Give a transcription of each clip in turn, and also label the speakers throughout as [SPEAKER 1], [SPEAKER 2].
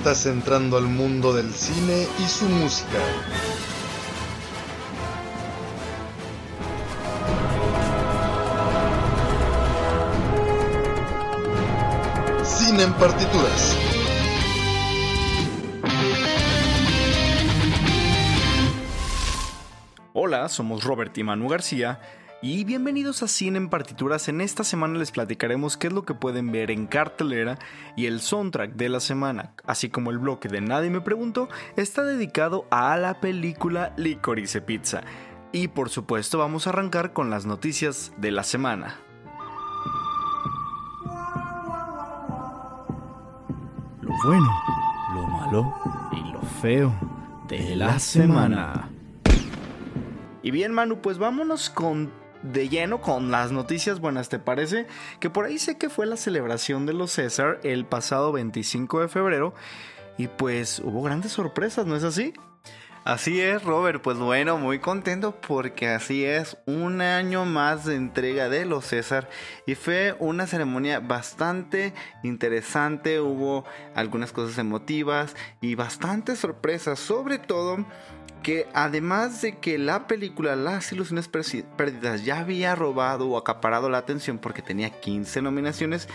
[SPEAKER 1] Estás entrando al mundo del cine y su música. Cine en partituras.
[SPEAKER 2] Hola, somos Robert y Manu García y bienvenidos a Cine en Partituras. En esta semana les platicaremos qué es lo que pueden ver en cartelera y el soundtrack de la semana, así como el bloque de Nadie me preguntó, está dedicado a la película Licorice Pizza. Y por supuesto vamos a arrancar con las noticias de la semana. Lo bueno, lo malo y lo feo de la semana. Y bien, Manu, pues vámonos con de lleno con las noticias buenas, ¿te parece? Que por ahí sé que fue la celebración de los César el pasado 25 de febrero y pues hubo grandes sorpresas, ¿no es así?
[SPEAKER 3] Así es, Robert. Pues bueno, muy contento porque así es un año más de entrega de los César y fue una ceremonia bastante interesante. Hubo algunas cosas emotivas y bastantes sorpresas, sobre todo que además de que la película Las Ilusiones Perdidas ya había robado o acaparado la atención porque tenía 15 nominaciones,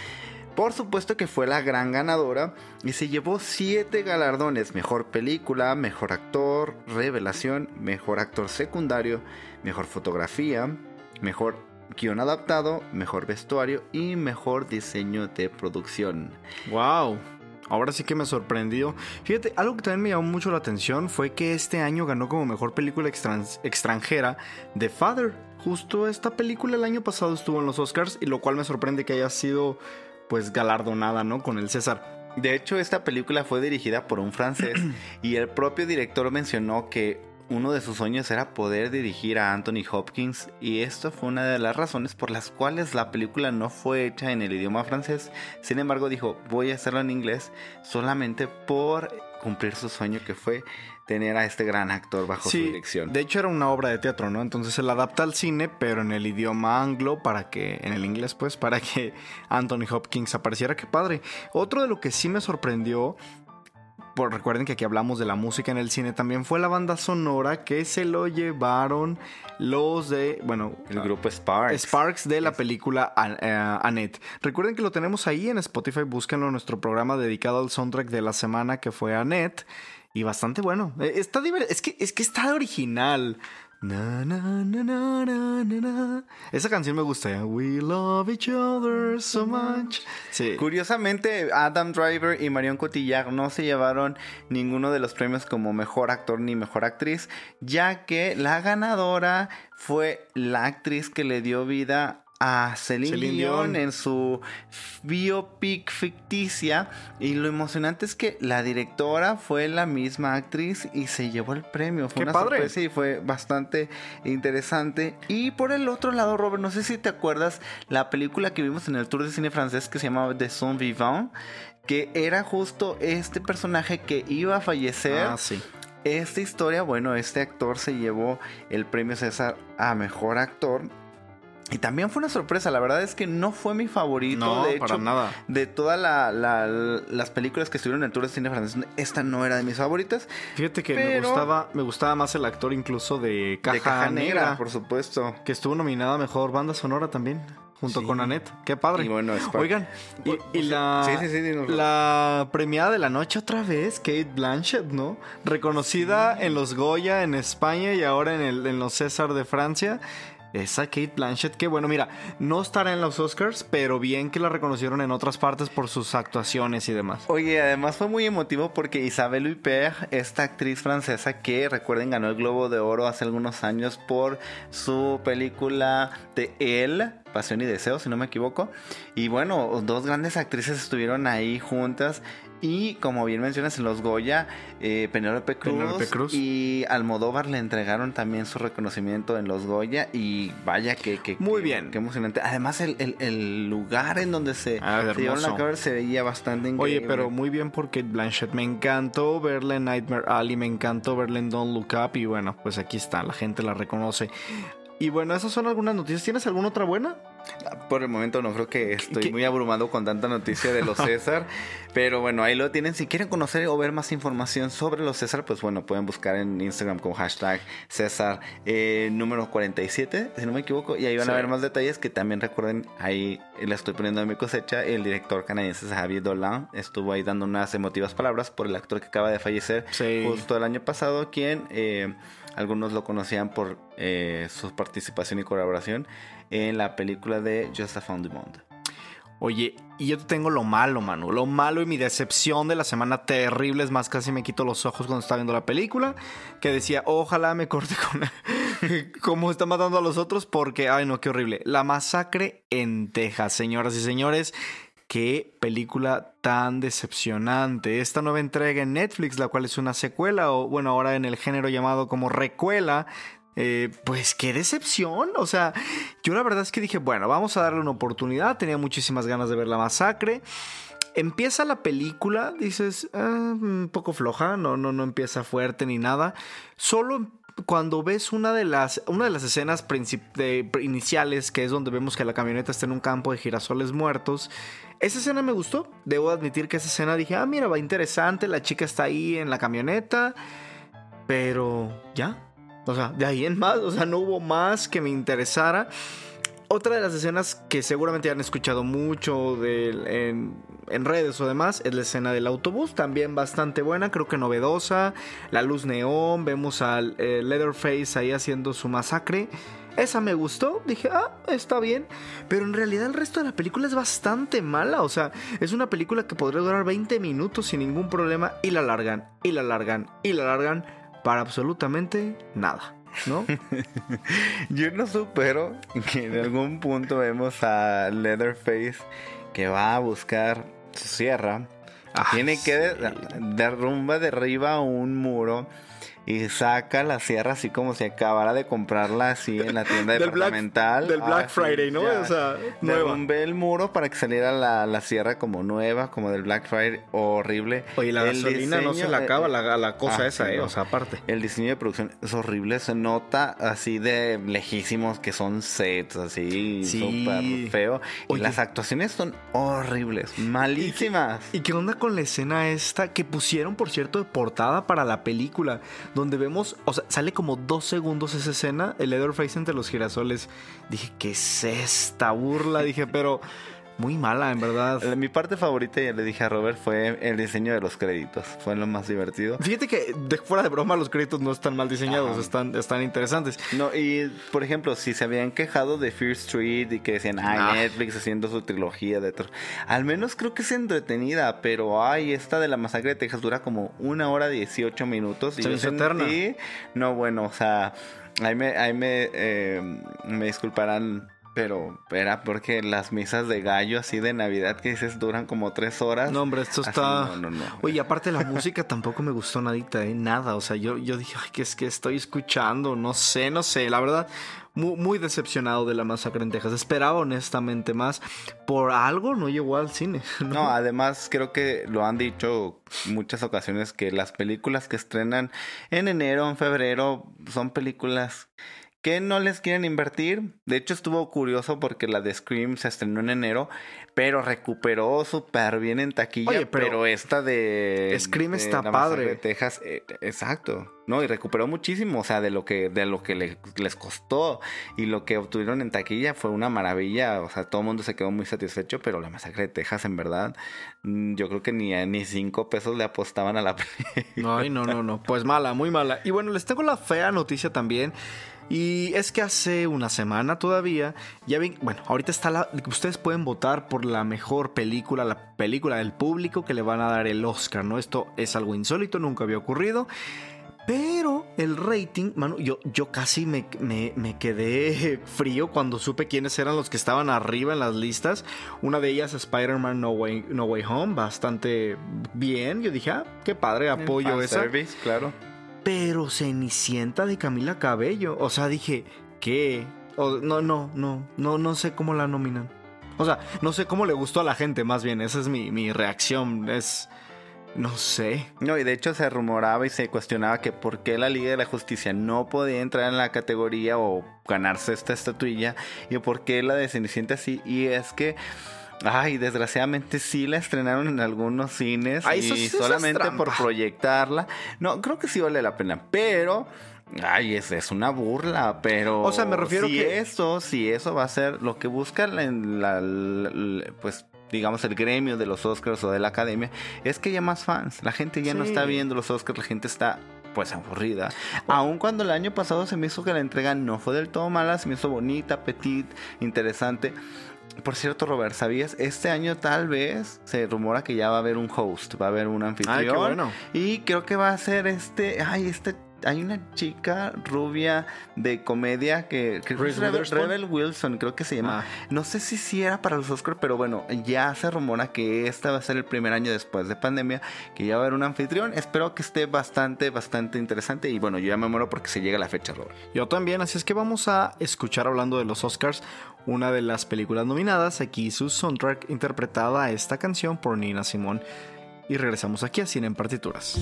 [SPEAKER 3] por supuesto que fue la gran ganadora y se llevó 7 galardones, mejor película, mejor actor, revelación, mejor actor secundario, mejor fotografía, mejor guion adaptado, mejor vestuario y mejor diseño de producción.
[SPEAKER 2] ¡Wow! Ahora sí que me sorprendió. Fíjate, algo que también me llamó mucho la atención fue que este año ganó como mejor película extranjera The Father. Justo esta película el año pasado estuvo en los Oscars y lo cual me sorprende que haya sido pues galardonada, ¿no? Con el César.
[SPEAKER 3] De hecho, esta película fue dirigida por un francés y el propio director mencionó que uno de sus sueños era poder dirigir a Anthony Hopkins y esto fue una de las razones por las cuales la película no fue hecha en el idioma francés. Sin embargo, dijo, voy a hacerlo en inglés solamente por cumplir su sueño que fue tener a este gran actor bajo su dirección.
[SPEAKER 2] De hecho era una obra de teatro, ¿no? Entonces se la adapta al cine, pero en el idioma anglo para que en el inglés pues para que Anthony Hopkins apareciera, qué padre. Otro de lo que sí me sorprendió por, recuerden que aquí hablamos de la música en el cine, también fue la banda sonora que se lo llevaron los de, bueno,
[SPEAKER 3] el grupo Sparks.
[SPEAKER 2] Sparks de la película uh, Annette. Recuerden que lo tenemos ahí en Spotify, búsquenlo en nuestro programa dedicado al soundtrack de la semana que fue Annette. Y bastante bueno. Está es que es que está original. Esa canción me gusta. We love each other so much.
[SPEAKER 3] Curiosamente, Adam Driver y Marion Cotillard no se llevaron ninguno de los premios como mejor actor ni mejor actriz, ya que la ganadora fue la actriz que le dio vida a Celine, Dion en su biopic ficticia y lo emocionante es que la directora fue la misma actriz y se llevó el premio. Fue
[SPEAKER 2] Qué
[SPEAKER 3] una
[SPEAKER 2] padre.
[SPEAKER 3] sorpresa y fue bastante interesante. Y por el otro lado, Robert, no sé si te acuerdas la película que vimos en el Tour de Cine francés que se llamaba The Son Vivant, que era justo este personaje que iba a fallecer.
[SPEAKER 2] Ah, sí.
[SPEAKER 3] Esta historia, bueno, este actor se llevó el premio César a mejor actor y también fue una sorpresa, la verdad es que no fue mi favorito,
[SPEAKER 2] no,
[SPEAKER 3] de
[SPEAKER 2] para
[SPEAKER 3] hecho,
[SPEAKER 2] nada.
[SPEAKER 3] de todas la, la, las películas que estuvieron en el Tour de Cine francés, esta no era de mis favoritas.
[SPEAKER 2] Fíjate que me gustaba me gustaba más el actor incluso de Caja,
[SPEAKER 3] de Caja
[SPEAKER 2] Negra,
[SPEAKER 3] Negra, por supuesto.
[SPEAKER 2] que estuvo nominada a mejor banda sonora también. Junto
[SPEAKER 3] Sí.
[SPEAKER 2] con Annette. Qué padre.
[SPEAKER 3] Y bueno, Spark-
[SPEAKER 2] Oigan, y, y la,
[SPEAKER 3] Sí, sí,
[SPEAKER 2] la premiada de la noche otra vez, Kate Blanchett, ¿no? Reconocida en los Goya en España y ahora en, el, en los César de Francia. Esa Kate Blanchett, que bueno, mira, no estará en los Oscars, pero bien que la reconocieron en otras partes por sus actuaciones y demás.
[SPEAKER 3] Oye, además fue muy emotivo porque Isabelle Huppert, esta actriz francesa que recuerden ganó el Globo de Oro hace algunos años por su película de Elle, Pasión y Deseo, si no me equivoco. Y bueno, dos grandes actrices estuvieron ahí juntas y como bien mencionas en los Goya, eh, Penélope Cruz,
[SPEAKER 2] Cruz.
[SPEAKER 3] y Almodóvar le entregaron también su reconocimiento en los Goya y vaya que, que
[SPEAKER 2] Muy
[SPEAKER 3] que-
[SPEAKER 2] bien.
[SPEAKER 3] qué emocionante. Además el, el- el lugar en donde se,
[SPEAKER 2] Ah,
[SPEAKER 3] se llevaron
[SPEAKER 2] hermoso.
[SPEAKER 3] a cabo se veía bastante increíble.
[SPEAKER 2] Oye, pero muy bien por Kate Blanchett. Me encantó verla en Nightmare Alley, me encantó verla en Don't Look Up y bueno, pues aquí está, la gente la reconoce. Y bueno, esas son algunas noticias. ¿Tienes alguna otra buena?
[SPEAKER 3] Por el momento no creo que estoy
[SPEAKER 2] ¿Qué?
[SPEAKER 3] muy abrumado con tanta noticia de los César. pero bueno, ahí lo tienen. Si quieren conocer o ver más información sobre los César, pues bueno, pueden buscar en Instagram con hashtag César eh, número 47, si no me equivoco. Y ahí van a ver más detalles que también recuerden, ahí le estoy poniendo en mi cosecha. El director canadiense Javier Dolan estuvo ahí dando unas emotivas palabras por el actor que acaba de fallecer
[SPEAKER 2] Sí.
[SPEAKER 3] justo el año pasado, quien eh, algunos lo conocían por eh, su participación y colaboración en la película de Just a Found the Monde.
[SPEAKER 2] Oye, y yo te tengo lo malo, Manu. Lo malo y mi decepción de la semana terrible. Es más, casi me quito los ojos cuando estaba viendo la película. Que decía, ojalá me corte con cómo está matando a los otros. Porque, ay, no, qué horrible. La masacre en Texas, señoras y señores. Qué película tan decepcionante. Esta nueva entrega en Netflix, la cual es una secuela, o bueno, ahora en el género llamado como recuela. eh, pues qué decepción. O sea, yo la verdad es que dije, bueno, vamos a darle una oportunidad. Tenía muchísimas ganas de ver la masacre. Empieza la película, dices, "Ah, un poco floja, no, no, no empieza fuerte ni nada. Solo cuando ves una de las, una de las escenas de- iniciales, que es donde vemos que la camioneta está en un campo de girasoles muertos, esa escena me gustó. Debo admitir que esa escena dije, ah, mira, va interesante, la chica está ahí en la camioneta, pero ya. O sea, de ahí en más, o sea, no hubo más que me interesara. Otra de las escenas que seguramente han escuchado mucho en redes o demás es la escena del autobús, también bastante buena, creo que novedosa. La luz neón, vemos al eh, Leatherface ahí haciendo su masacre. Esa me gustó, dije, ah, está bien. Pero en realidad el resto de la película es bastante mala. O sea, es una película que podría durar 20 minutos sin ningún problema y la largan, y la largan, y la largan para absolutamente nada, ¿no?
[SPEAKER 3] Yo no supero que en algún punto vemos a Leatherface que va a buscar su sierra.
[SPEAKER 2] Ah,
[SPEAKER 3] Tiene que de-
[SPEAKER 2] sí.
[SPEAKER 3] derrumba derriba un muro y saca la sierra así como si acabara de comprarla así en la tienda
[SPEAKER 2] Del Black-
[SPEAKER 3] departamental.
[SPEAKER 2] del Black
[SPEAKER 3] Así,
[SPEAKER 2] Friday, ¿no?
[SPEAKER 3] ya.
[SPEAKER 2] O sea, nueva.
[SPEAKER 3] Derrumbé el muro para que saliera la, la sierra como nueva, como del Black Friday, horrible.
[SPEAKER 2] Oye, la
[SPEAKER 3] El
[SPEAKER 2] gasolina no se la
[SPEAKER 3] de-
[SPEAKER 2] acaba la, la cosa
[SPEAKER 3] Ah,
[SPEAKER 2] esa,
[SPEAKER 3] sí,
[SPEAKER 2] ¿eh?
[SPEAKER 3] no.
[SPEAKER 2] O sea, aparte.
[SPEAKER 3] El diseño de producción es horrible, se nota así de lejísimos que son sets, así
[SPEAKER 2] Sí.
[SPEAKER 3] súper feo.
[SPEAKER 2] Oye.
[SPEAKER 3] Y las actuaciones son horribles, malísimas.
[SPEAKER 2] ¿Y qué onda con la escena esta que pusieron, por cierto, de portada para la película? Donde vemos, o sea, sale como dos segundos esa escena, el Leatherface entre los girasoles. Dije, ¿qué es esta burla? Dije, pero muy mala, en verdad.
[SPEAKER 3] Mi parte favorita, ya le dije a Robert, fue el diseño de los créditos. Fue lo más divertido.
[SPEAKER 2] Fíjate que de fuera de broma los créditos no están mal diseñados,
[SPEAKER 3] Ajá.
[SPEAKER 2] están, están interesantes.
[SPEAKER 3] No, y por ejemplo, si se habían quejado de Fear Street y que decían, ay,
[SPEAKER 2] Ah.
[SPEAKER 3] Netflix haciendo su trilogía de. Al menos creo que es entretenida, pero ay, esta de la masacre de Texas dura como una hora 18 minutos. Y
[SPEAKER 2] Se hizo eterna.
[SPEAKER 3] no, bueno, o sea, ahí me, ahí me, eh, me disculparán. Pero era porque las misas de gallo así de Navidad que dices duran como tres horas.
[SPEAKER 2] No, hombre, esto
[SPEAKER 3] Así,
[SPEAKER 2] está.
[SPEAKER 3] no, no, no.
[SPEAKER 2] Oye, aparte la música tampoco me gustó nadita, ¿eh? Nada. O sea, yo, yo dije, ay, ¿qué es que estoy escuchando? No sé, no sé. La verdad, muy, muy decepcionado de la masacre en Texas. Esperaba honestamente más. Por algo no llegó al cine.
[SPEAKER 3] No, además creo que lo han dicho muchas ocasiones que las películas que estrenan en enero, en febrero, son películas que no les quieren invertir. De hecho, estuvo curioso porque la de Scream se estrenó en enero, pero recuperó súper bien en taquilla.
[SPEAKER 2] Oye,
[SPEAKER 3] pero,
[SPEAKER 2] pero
[SPEAKER 3] esta de
[SPEAKER 2] Scream
[SPEAKER 3] de
[SPEAKER 2] está padre.
[SPEAKER 3] de Texas, eh, exacto. No, y recuperó muchísimo, o sea, de lo que de lo que le- les costó y lo que obtuvieron en taquilla fue una maravilla, o sea, todo el mundo se quedó muy satisfecho, pero la masacre de Texas en verdad, mm, yo creo que ni ni cinco pesos le apostaban a la película.
[SPEAKER 2] Ay, no, no, no. Pues mala, muy mala. Y bueno, les tengo la fea noticia también. Y es que hace una semana todavía, ya ven, bueno, ahorita está la, ustedes pueden votar por la mejor película, la película del público que le van a dar el Oscar, ¿no? Esto es algo insólito, nunca había ocurrido. Pero el rating, mano, yo, yo casi me, me, quedé frío cuando supe quiénes eran los que estaban arriba en las listas. Una de ellas, Spider-Man no Way, no Way Home, bastante bien. Yo dije, ah, qué padre, apoyo esa.
[SPEAKER 3] Service, claro.
[SPEAKER 2] Pero Cenicienta de Camila Cabello. O sea, dije, ¿qué? no, no, no, no, no sé cómo la nominan. O sea, no sé cómo le gustó a la gente, más bien. Esa es mi, mi reacción. Es. No sé.
[SPEAKER 3] No, y de hecho se rumoraba y se cuestionaba que por qué la Liga de la Justicia no podía entrar en la categoría o ganarse esta estatuilla y por qué la de Cenicienta sí. Y es que. Ay, desgraciadamente sí la estrenaron en algunos cines y solamente por proyectarla. No, creo que sí vale la pena, pero Ay, es, es una burla, pero.
[SPEAKER 2] O sea, me refiero
[SPEAKER 3] si
[SPEAKER 2] que.
[SPEAKER 3] Eso, si eso va a ser lo que busca en la, pues digamos, el gremio de los Oscars o de la academia, es que haya más fans. La gente ya no está viendo los Oscars, la gente está pues aburrida. Aun cuando el año pasado se me hizo que la entrega no fue del todo mala, se me hizo bonita, petit, interesante. Por cierto, Robert, ¿sabías? Este año tal vez se rumora que ya va a haber un host, va a haber un anfitrión. Ay, qué bueno. Y creo que va a ser este, ay, este hay una chica rubia de comedia que, que Rebel, Wilson, creo que se llama. Ah. No sé si sí era para los Oscars, pero bueno, ya se rumora que este va a ser el primer año después de pandemia, que ya va a haber un anfitrión. Espero que esté bastante, bastante interesante. Y bueno, yo ya me muero porque se llega la fecha, Robert.
[SPEAKER 2] Yo también, así es que vamos a escuchar hablando de los Oscars una de las películas nominadas, aquí su soundtrack interpretada a esta canción por Nina Simón. Y regresamos aquí a Cine en Partituras.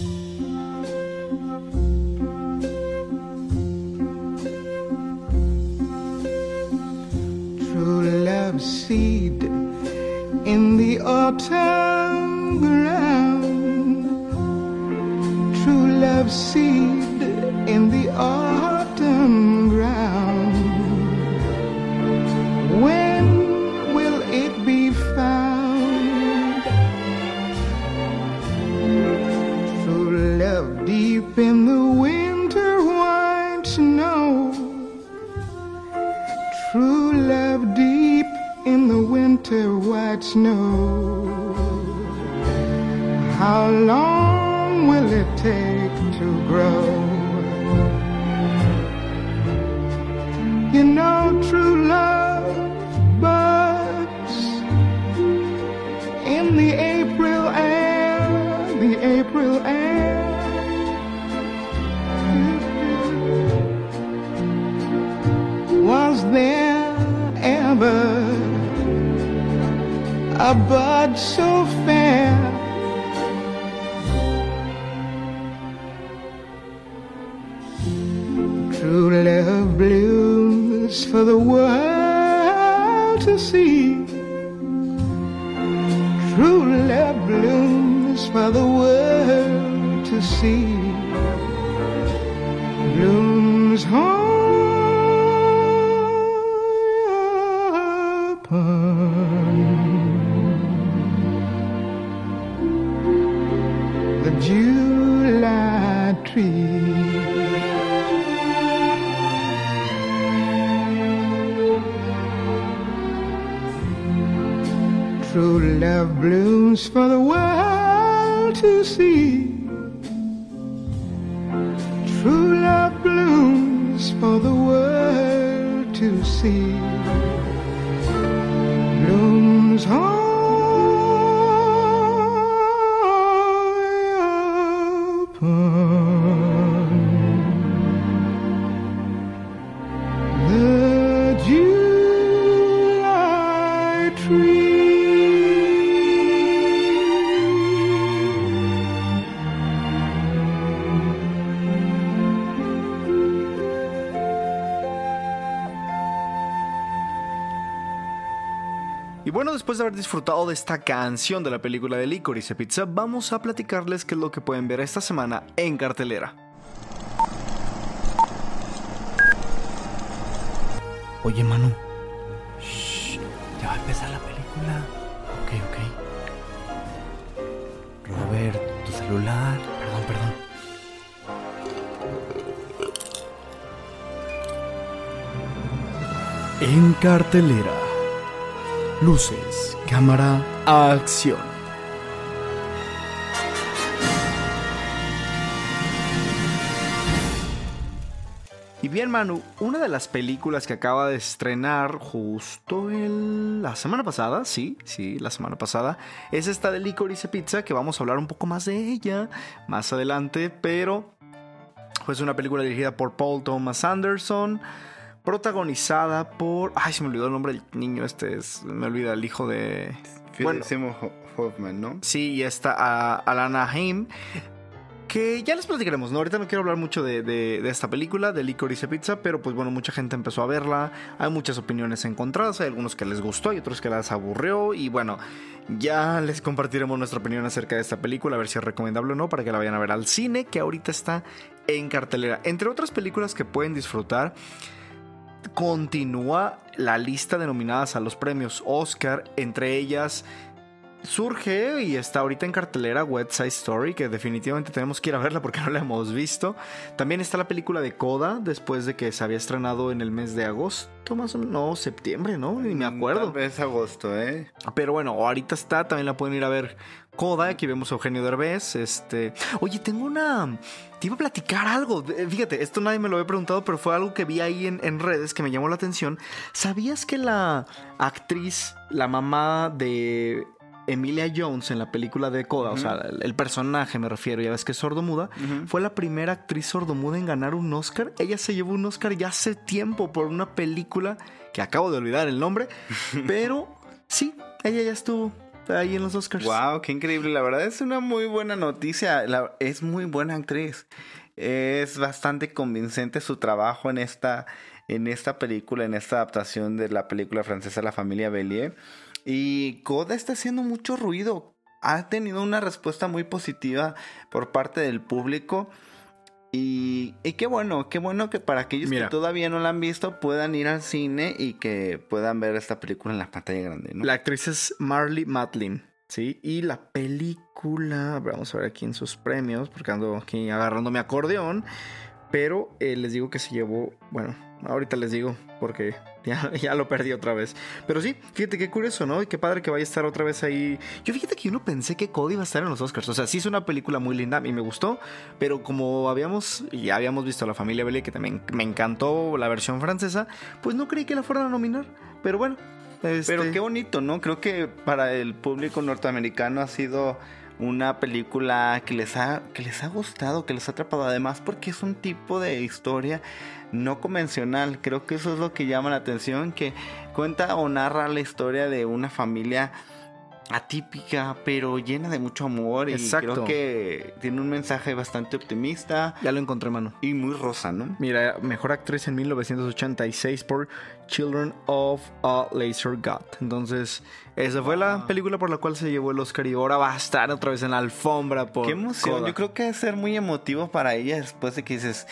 [SPEAKER 4] true love seed in the autumn ground. True love seed in the autumn know how long. A bud so fair. True love blooms for the world to see. True love blooms for the world to see. Blooms for the world to see. True love blooms for the world to see.
[SPEAKER 2] Haber disfrutado de esta canción de la película de Licorice Pizza, vamos a platicarles qué es lo que pueden ver esta semana en cartelera. Oye, Manu. Shh, ya va a empezar la película. Ok, ok. Robert, tu celular. Perdón, perdón. En cartelera. Luces, cámara, acción. Y bien, Manu, una de las películas que acaba de estrenar justo la semana pasada, sí, sí, la semana pasada, es esta de Licorice Pizza, que vamos a hablar un poco más de ella más adelante, pero pues una película dirigida por Paul Thomas Anderson, protagonizada por... Ay, se me olvidó el nombre del niño, este es... me olvida el hijo de...
[SPEAKER 3] Bueno, Hoffman, ¿no?
[SPEAKER 2] Sí, y está a Alana Haim que ya les platicaremos, ¿no? Ahorita no quiero hablar mucho de, esta película, de Licorice Pizza, pero pues bueno, mucha gente empezó a verla, hay muchas opiniones encontradas, hay algunos que les gustó y otros que les aburrió, y bueno, ya les compartiremos nuestra opinión acerca de esta película, a ver si es recomendable o no, para que la vayan a ver al cine, que ahorita está en cartelera. Entre otras películas que pueden disfrutar, continúa la lista de nominadas a los premios Oscar, entre ellas surge y está ahorita en cartelera West Side Story, que definitivamente tenemos que ir a verla porque no la hemos visto. También está la película de Coda, después de que se había estrenado en el mes de agosto, más o menos, no, septiembre, ¿no? Ni me acuerdo.
[SPEAKER 3] Es agosto, ¿eh?
[SPEAKER 2] Pero bueno, ahorita está, también la pueden ir a ver. Coda, aquí vemos a Eugenio Derbez, este... Oye, tengo una... Te iba a platicar algo, fíjate, esto nadie me lo había preguntado, pero fue algo que vi ahí en, en redes que me llamó la atención. ¿Sabías que la actriz, la mamá de Emilia Jones en la película de Coda, o sea, el, personaje me refiero, ya ves que es sordomuda, fue la primera actriz sordomuda en ganar un Oscar. Ella se llevó un Oscar ya hace tiempo por una película que acabo de olvidar el nombre, pero sí, ella ya estuvo ahí en los Oscars.
[SPEAKER 3] Wow, qué increíble, la verdad es una muy buena noticia, es muy buena actriz. Es bastante convincente su trabajo en esta en esta película, en esta adaptación de la película francesa La familia Bellier. Y Coda está haciendo mucho ruido. Ha tenido una respuesta muy positiva por parte del público. Y, qué bueno, qué bueno que para aquellos que todavía no la han visto puedan ir al cine y que puedan ver esta película en la pantalla grande.
[SPEAKER 2] La actriz es Marley Matlin, ¿sí? Y la película, vamos a ver aquí en sus premios, porque ando aquí agarrando mi acordeón. Pero eh, les digo que se llevó, bueno, ahorita les digo, porque ya, lo perdí otra vez. Pero sí, fíjate qué curioso, ¿no? Y qué padre que vaya a estar otra vez ahí. Yo fíjate que yo no pensé que Cody iba a estar en los Oscars. O sea, sí es una película muy linda y me gustó. Pero como habíamos, ya habíamos visto a la familia Belli, que también me encantó la versión francesa, pues no creí que la fueran a nominar. Pero bueno.
[SPEAKER 3] Este Pero qué bonito, ¿no? Creo que para el público norteamericano ha sido una película que les ha que les ha gustado, que les ha atrapado además porque es un tipo de historia no convencional. Creo que eso es lo que llama la atención, que cuenta o narra la historia de una familia atípica, pero llena de mucho amor. Y creo que tiene un mensaje bastante optimista.
[SPEAKER 2] Ya lo encontré, mano.
[SPEAKER 3] Y muy rosa, ¿no?
[SPEAKER 2] Mira, mejor actriz en 1986 por Children of a Laser God. Entonces, esa fue la película por la cual se llevó el Oscar y ahora va a estar otra vez en la alfombra. Por
[SPEAKER 3] Qué emoción. Yo creo que debe ser muy emotivo para ella después de que dices,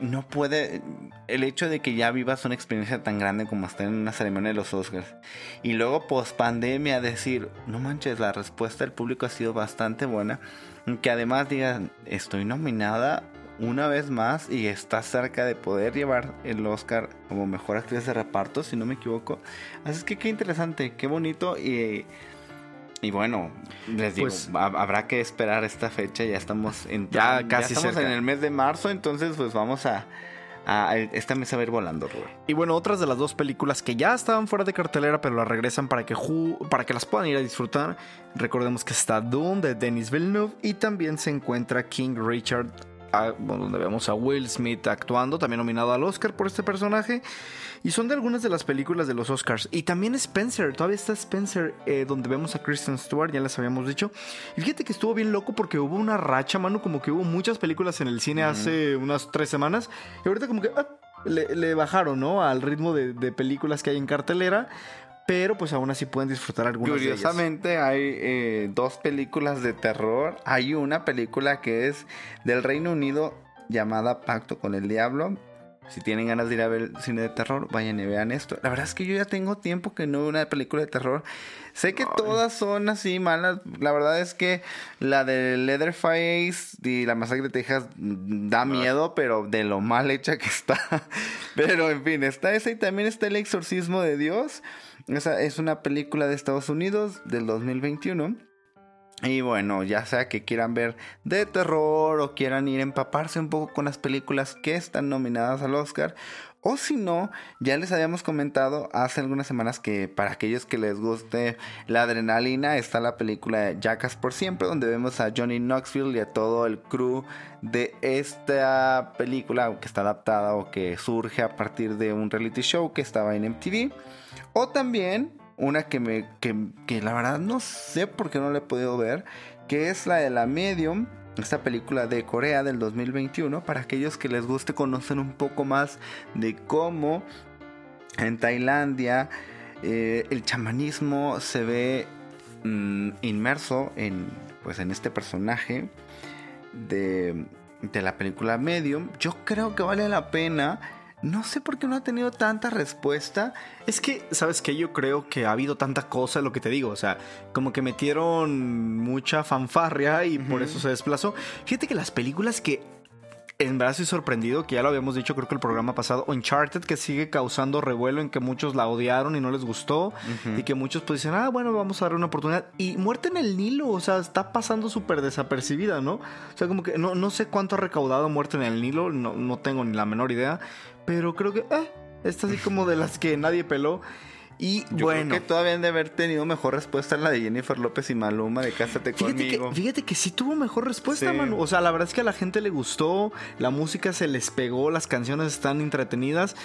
[SPEAKER 3] no puede. El hecho de que ya vivas una experiencia tan grande como estar en una ceremonia de los Oscars y luego post pandemia decir, no manches, la respuesta del público ha sido bastante buena. Que además digan, estoy nominada una vez más y está cerca de poder llevar el Oscar como mejor actriz de reparto, si no me equivoco. Así es que qué interesante, qué bonito y y bueno, les digo, pues, habrá que esperar esta fecha. Ya estamos en,
[SPEAKER 2] ya casi
[SPEAKER 3] estamos en el mes de marzo, entonces pues vamos a, esta mesa a ir volando,
[SPEAKER 2] Y bueno, otras de las dos películas que ya estaban fuera de cartelera, pero las regresan para que, para que las puedan ir a disfrutar. Recordemos que está Dune de Denis Villeneuve y también se encuentra King Richard donde vemos a Will Smith actuando, también nominado al Oscar por este personaje. Y son de algunas de las películas de los Oscars. Y también Spencer, todavía está Spencer, eh, donde vemos a Kristen Stewart, ya les habíamos dicho. Y fíjate que estuvo bien loco porque hubo una racha, mano, como que hubo muchas películas en el cine hace unas tres semanas. Y ahorita como que... Ah, le, bajaron, ¿no? Al ritmo de, de películas que hay en cartelera pero pues aún así pueden disfrutar algunas
[SPEAKER 3] Curiosamente hay eh, dos películas de terror. Hay una película que es del Reino Unido llamada Pacto con el Diablo Si tienen ganas de ir a ver cine de terror, vayan y vean esto. La verdad es que yo ya tengo tiempo que no veo una película de terror. Sé que todas son así malas. La verdad es que la de Leatherface y la masacre de Texas da miedo, pero de lo mal hecha que está. pero en fin, está esa y también está El Exorcismo de Dios. Esa es una película de Estados Unidos del 2021. Y bueno, ya sea que quieran ver de terror o quieran ir a empaparse un poco con las películas que están nominadas al Oscar. O si no, ya les habíamos comentado hace algunas semanas que para aquellos que les guste la adrenalina está la película Jackass por siempre, donde vemos a Johnny Knoxville y a todo el crew de esta película que está adaptada o que surge a partir de un reality show que estaba en MTV. O también una que me que, que la verdad no sé por qué no la he podido ver, que es la de la Medium, esta película de Corea del 2021, para aquellos que les guste conocer un poco más de cómo en Tailandia eh, el chamanismo se ve mm, inmerso en, pues, en este personaje de, de la película Medium. Yo creo que vale la pena. No sé por qué no ha tenido tanta respuesta.
[SPEAKER 2] Es que, ¿sabes qué? Yo creo que ha habido tanta cosa, lo que te digo. O sea, como que metieron mucha fanfarria y por eso se desplazó. Fíjate que las películas que en verdad estoy sorprendido, que ya lo habíamos dicho, creo que el programa pasado, Uncharted, que sigue causando revuelo en que muchos la odiaron y no les gustó, y que muchos pues dicen, ah, bueno, vamos a darle una oportunidad. Y Muerte en el Nilo, o sea, está pasando súper desapercibida, ¿no? O sea, como que no, no sé cuánto ha recaudado Muerte en el Nilo, no, no tengo ni la menor idea, pero creo que, eh, está así como de las que nadie peló. Y
[SPEAKER 3] Yo
[SPEAKER 2] bueno,
[SPEAKER 3] creo que todavía han de haber tenido mejor respuesta la de Jennifer López y Maluma de Cásate
[SPEAKER 2] Fíjate que,
[SPEAKER 3] conmigo.
[SPEAKER 2] fíjate que sí tuvo mejor respuesta,
[SPEAKER 3] Sí.
[SPEAKER 2] mano. O sea, la verdad es que a la gente le gustó, la música se les pegó, las canciones están entretenidas.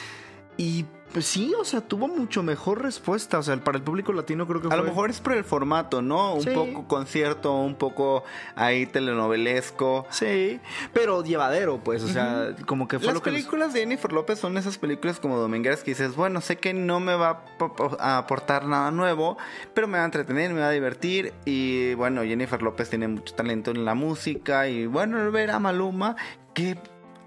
[SPEAKER 2] Y pues sí, o sea, tuvo mucho mejor respuesta. O sea, para el público latino creo que
[SPEAKER 3] A lo
[SPEAKER 2] fue-
[SPEAKER 3] mejor es por el formato, ¿no? Un
[SPEAKER 2] Sí.
[SPEAKER 3] poco concierto, un poco ahí telenovelesco.
[SPEAKER 2] Sí, pero llevadero, pues. O sea, como que fue
[SPEAKER 3] Las
[SPEAKER 2] lo que. les-
[SPEAKER 3] películas de Jennifer López son esas películas como domingueras que dices, bueno, sé que no me va a aportar nada nuevo, pero me va a entretener, me va a divertir. Y bueno, Jennifer López tiene mucho talento en la música. Y bueno, ver a Maluma, que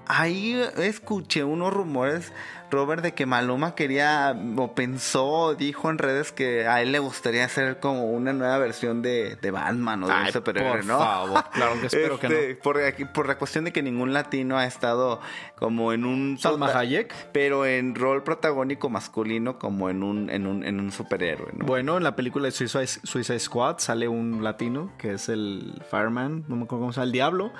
[SPEAKER 3] ahí escuché unos rumores, Robert, de que Maluma quería o pensó, dijo en redes que a él le gustaría hacer como una nueva versión de, de Batman o de un superhéroe,
[SPEAKER 2] por
[SPEAKER 3] ¿no?
[SPEAKER 2] favor, claro que espero que no.
[SPEAKER 3] Este, Por, aquí- por la cuestión de que ningún latino ha estado como en un...
[SPEAKER 2] Salma
[SPEAKER 3] prota-
[SPEAKER 2] Hayek.
[SPEAKER 3] Pero en rol protagónico masculino como en un, en un, en un superhéroe, ¿no?
[SPEAKER 2] Bueno, en la película de Suicide, Suicide Squad sale un latino que es el Fireman, no me acuerdo cómo se llama, el Diablo.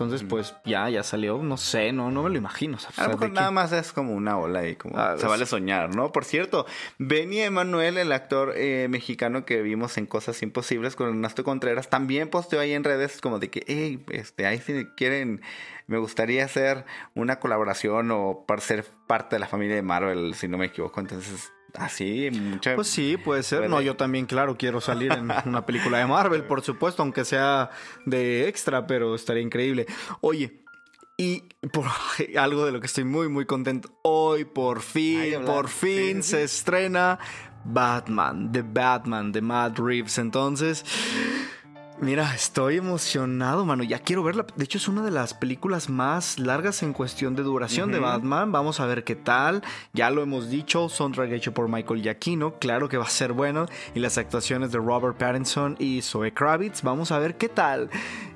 [SPEAKER 2] Entonces, pues ya, ya salió. No sé, no, no me lo imagino. o sea,
[SPEAKER 3] A lo
[SPEAKER 2] ¿de
[SPEAKER 3] mejor nada más es como una ola y como
[SPEAKER 2] Ah,
[SPEAKER 3] se vale soñar, ¿no? Por cierto, Benny Emanuel, el actor eh, mexicano que vimos en Cosas Imposibles con Ernesto Contreras, también posteó ahí en redes como de que, hey, este, ahí si quieren, me gustaría hacer una colaboración o para ser parte de la familia de Marvel, si no me equivoco. Entonces, así, mucha...
[SPEAKER 2] Pues sí, puede ser. No, yo también, claro, quiero salir en una película de Marvel, por supuesto, aunque sea de extra, pero estaría increíble. Oye, y por algo de lo que estoy muy, muy contento, hoy por fin, por fin
[SPEAKER 3] sí,
[SPEAKER 2] se estrena Batman, The Batman, de Matt Reeves. Entonces... Mira, estoy emocionado, mano. Ya quiero verla. De hecho, es una de las películas más largas en cuestión de duración de Batman. Vamos a ver qué tal. Ya lo hemos dicho, soundtrack hecho por Michael Giacchino. Claro que va a ser bueno. Y las actuaciones de Robert Pattinson y Zoe Kravitz. Vamos a ver qué tal.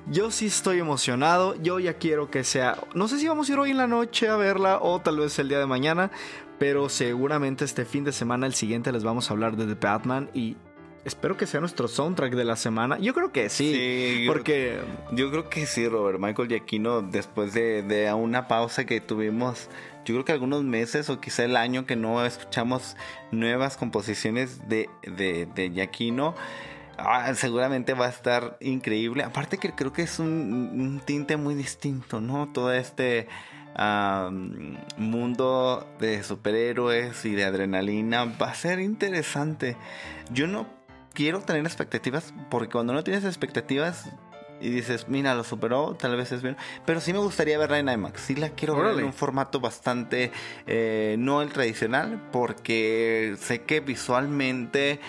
[SPEAKER 2] Yo sí estoy emocionado. Yo ya quiero que sea. No sé si vamos a ir hoy en la noche a verla o tal vez el día de mañana. Pero seguramente este fin de semana, el siguiente, les vamos a hablar de The Batman. Y espero que sea nuestro soundtrack de la semana. Yo creo que sí. Porque.
[SPEAKER 3] Yo creo que sí, Robert. Michael Giacchino, después de, de una pausa que tuvimos, yo creo que algunos meses o quizá el año que no escuchamos nuevas composiciones de, de, de Giacchino, ah, seguramente va a estar increíble. Aparte que creo que es un, un tinte muy distinto, ¿no? Todo este mundo de superhéroes y de adrenalina va a ser interesante. Yo no quiero tener expectativas porque cuando no tienes expectativas y dices, mira, lo superó, tal vez es bien. Pero sí me gustaría verla en IMAX. Sí la quiero ver en un formato bastante, eh, no el tradicional, porque sé que visualmente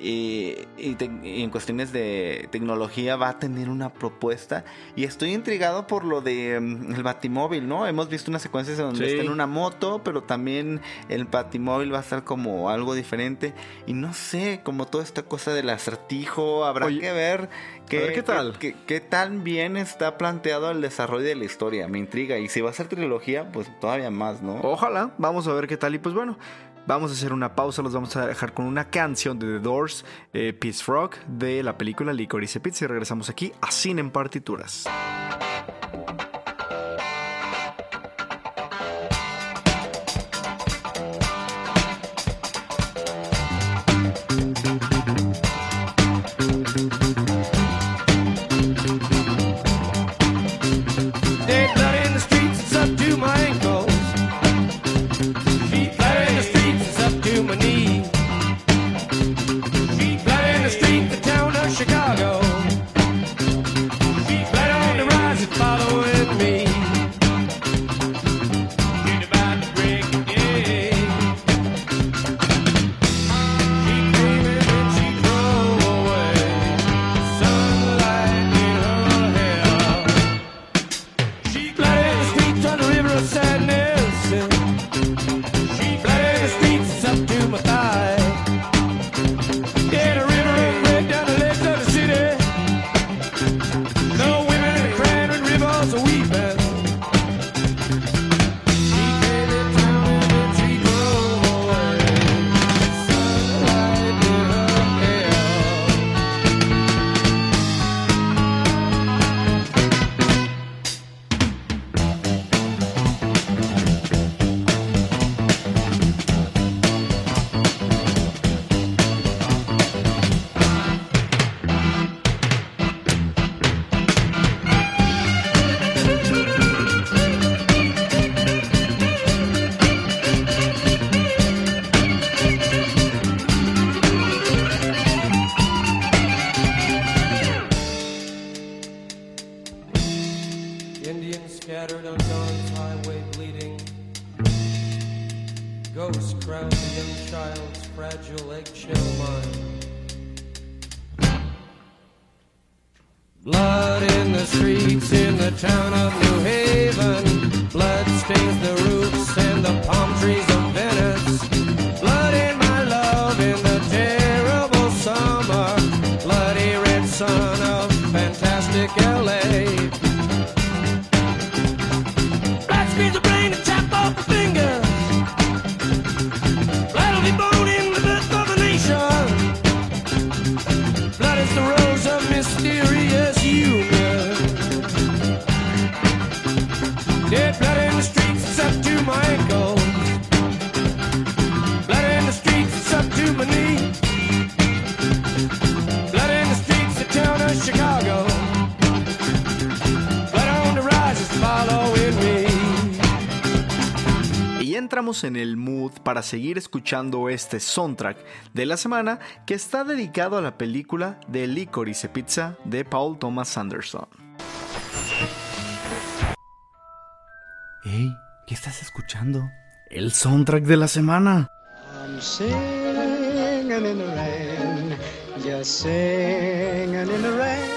[SPEAKER 3] y, y te- y en cuestiones de tecnología va a tener una propuesta. Y estoy intrigado por lo de mm, el Batimóvil, ¿no? Hemos visto unas secuencias donde
[SPEAKER 2] Sí.
[SPEAKER 3] está en una moto, pero también el Batimóvil va a estar como algo diferente. Y no sé, como toda esta cosa del acertijo, habrá
[SPEAKER 2] Oye,
[SPEAKER 3] que ver qué,
[SPEAKER 2] ver qué tal.
[SPEAKER 3] qué- qué tan bien está planteado el desarrollo de la historia. Me intriga. Y si va a ser trilogía, pues todavía más, ¿no?
[SPEAKER 2] Ojalá, vamos a ver qué tal. Y pues bueno, vamos a hacer una pausa. Los vamos a dejar con una canción de The Doors, eh, Peace Rock, de la película Licorice Pizza. Y regresamos aquí a Cine en Partituras.
[SPEAKER 5] Scattered on Dawn's highway bleeding. Ghosts crowned the young child's fragile eggshell mind. Blood in the streets in the town of
[SPEAKER 2] En el mood para seguir escuchando este soundtrack de la semana que está dedicado a la película de Licorice Pizza de Paul Thomas Anderson.
[SPEAKER 3] Hey, ¿qué estás escuchando?
[SPEAKER 2] El soundtrack de la semana.
[SPEAKER 4] I'm singing in the rain, just singing in the rain.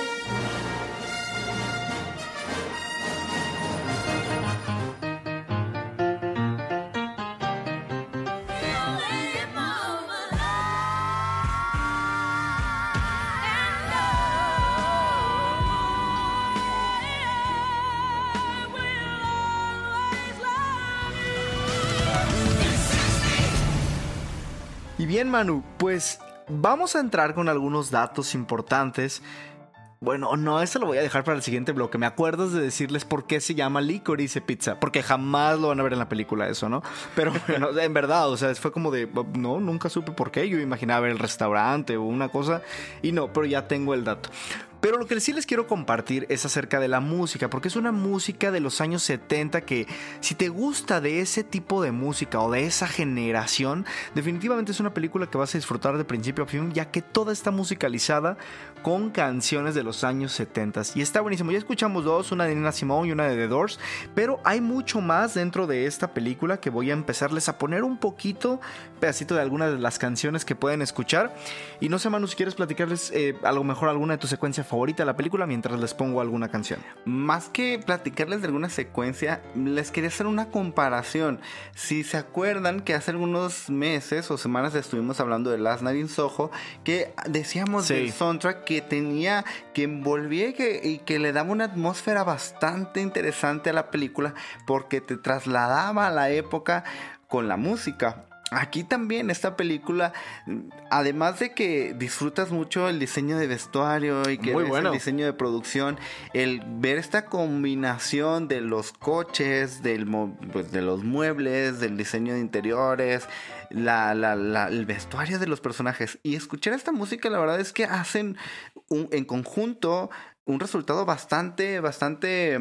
[SPEAKER 2] Bien, Manu, pues vamos a entrar con algunos datos importantes. Bueno, no, eso lo voy a dejar para el siguiente bloque. Me acuerdas de decirles por qué se llama Licorice Pizza, porque jamás lo van a ver en la película eso, ¿no? Pero bueno, en verdad, o sea, fue como de, no, nunca supe por qué. Yo imaginaba el restaurante o una cosa y no, pero ya tengo el dato. Pero lo que sí les quiero compartir es acerca de la música, porque es una música de los años 70 que si te gusta de ese tipo de música o de esa generación, definitivamente es una película que vas a disfrutar de principio a fin, ya que toda está musicalizada con canciones de los años 70 y está buenísimo. Ya escuchamos dos, una de Nina Simone y una de The Doors, pero hay mucho más dentro de esta película que voy a empezarles a poner un poquito, pedacito de algunas de las canciones que pueden escuchar. Y no sé, Manu, si quieres platicarles eh, a lo mejor alguna de tu secuencia favorita de la película mientras les pongo alguna canción.
[SPEAKER 3] Más que platicarles de alguna secuencia, les quería hacer una comparación. Si se acuerdan que hace algunos meses o semanas estuvimos hablando de Last Night in Soho, que decíamos
[SPEAKER 2] Sí.
[SPEAKER 3] del soundtrack que tenía, que envolvía y que, y que le daba una atmósfera bastante interesante a la película porque te trasladaba a la época con la música. Aquí también esta película, mm, además de que disfrutas mucho el diseño de vestuario y que
[SPEAKER 2] Muy
[SPEAKER 3] ves
[SPEAKER 2] bueno.
[SPEAKER 3] el diseño de producción, el ver esta combinación de los coches, del, pues, de los muebles, del diseño de interiores, la, la- la- el vestuario de los personajes y escuchar esta música, la verdad es que hacen un- en conjunto un resultado bastante, bastante...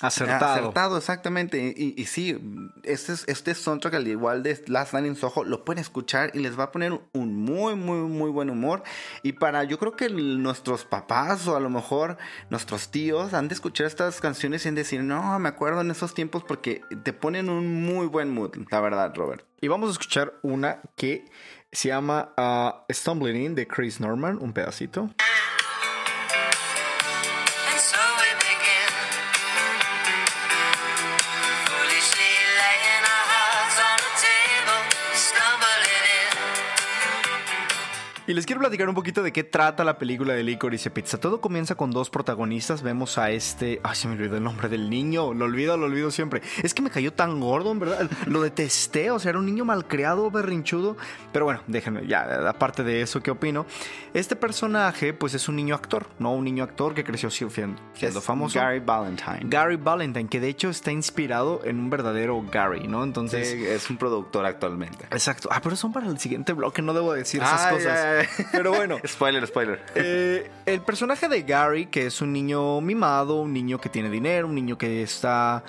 [SPEAKER 2] Acertado.
[SPEAKER 3] Acertado, exactamente. Y, y sí, este, es- este soundtrack, al igual de Last Night in Soho, lo pueden escuchar y les va a poner un muy, muy, muy buen humor. Y para, yo creo que nuestros papás o a lo mejor nuestros tíos han de escuchar estas canciones y han de decir, no, me acuerdo en esos tiempos porque te ponen un muy buen mood, la verdad, Robert.
[SPEAKER 2] Y vamos a escuchar una que se llama ah, Stumbling In de Chris Norman, un pedacito. Y les quiero platicar un poquito de qué trata la película de Licorice Pizza. Todo comienza con dos protagonistas. Vemos a este. Ay, se me olvidó el nombre del niño. Lo olvido, lo olvido siempre. Es que me cayó tan gordo, en verdad. Lo detesté. O sea, era un niño malcriado, berrinchudo. Pero bueno, déjenme, ya, aparte de eso, ¿qué opino? Este personaje, pues es un niño actor, ¿no? Un niño actor que creció siendo, siendo famoso.
[SPEAKER 3] Gary Valentine.
[SPEAKER 2] Gary Valentine, que de hecho está inspirado en un verdadero Gary, ¿no? Entonces.
[SPEAKER 3] Sí, es un productor actualmente.
[SPEAKER 2] Exacto. Ah, pero son para el siguiente bloque, no debo decir esas
[SPEAKER 3] Ay,
[SPEAKER 2] cosas. Pero bueno.
[SPEAKER 3] spoiler, spoiler.
[SPEAKER 2] Eh, el personaje de Gary, que es un niño mimado, un niño que tiene dinero, un niño que está,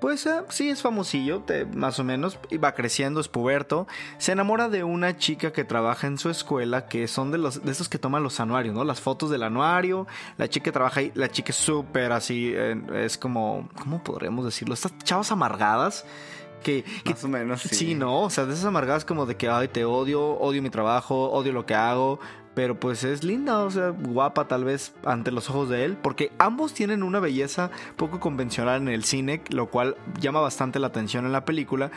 [SPEAKER 2] pues eh, sí es famosillo, te- más o menos, y va creciendo, es puberto, se enamora de una chica que trabaja en su escuela, que son de los de esos que toman los anuarios, ¿no? Las fotos del anuario, la chica que trabaja ahí, la chica es súper así, eh, es como, ¿cómo podríamos decirlo? Estas chavas amargadas. Que, que-
[SPEAKER 3] Más o menos, sí.
[SPEAKER 2] sí, no, o sea, de esas amargadas como de que, ay, te odio, odio mi trabajo, odio lo que hago, pero pues es linda, o sea, guapa tal vez ante los ojos de él, porque ambos tienen una belleza poco convencional en el cine, lo cual llama bastante la atención en la película.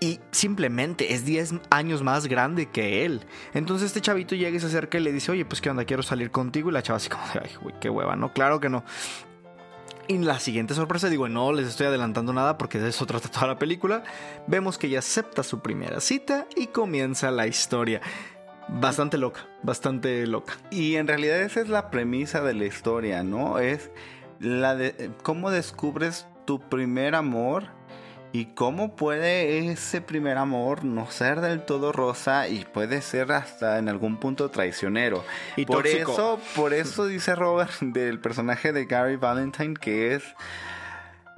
[SPEAKER 2] Y simplemente es 10 años más grande que él. Entonces este chavito llega y se acerca y le dice, oye, pues qué onda, quiero salir contigo. Y la chava así como de, ay, güey, qué hueva, ¿no? Claro que no. Y la siguiente sorpresa, digo, no les estoy adelantando nada porque de eso trata toda la película. Vemos que ella acepta su primera cita y comienza la historia. Bastante loca, bastante loca.
[SPEAKER 3] Y en realidad esa es la premisa de la historia, ¿no? Es la de cómo descubres tu primer amor y cómo puede ese primer amor no ser del todo rosa y puede ser hasta en algún punto traicionero.
[SPEAKER 2] Y
[SPEAKER 3] por
[SPEAKER 2] tóxico.
[SPEAKER 3] eso, por eso dice Robert del personaje de Gary Valentine que es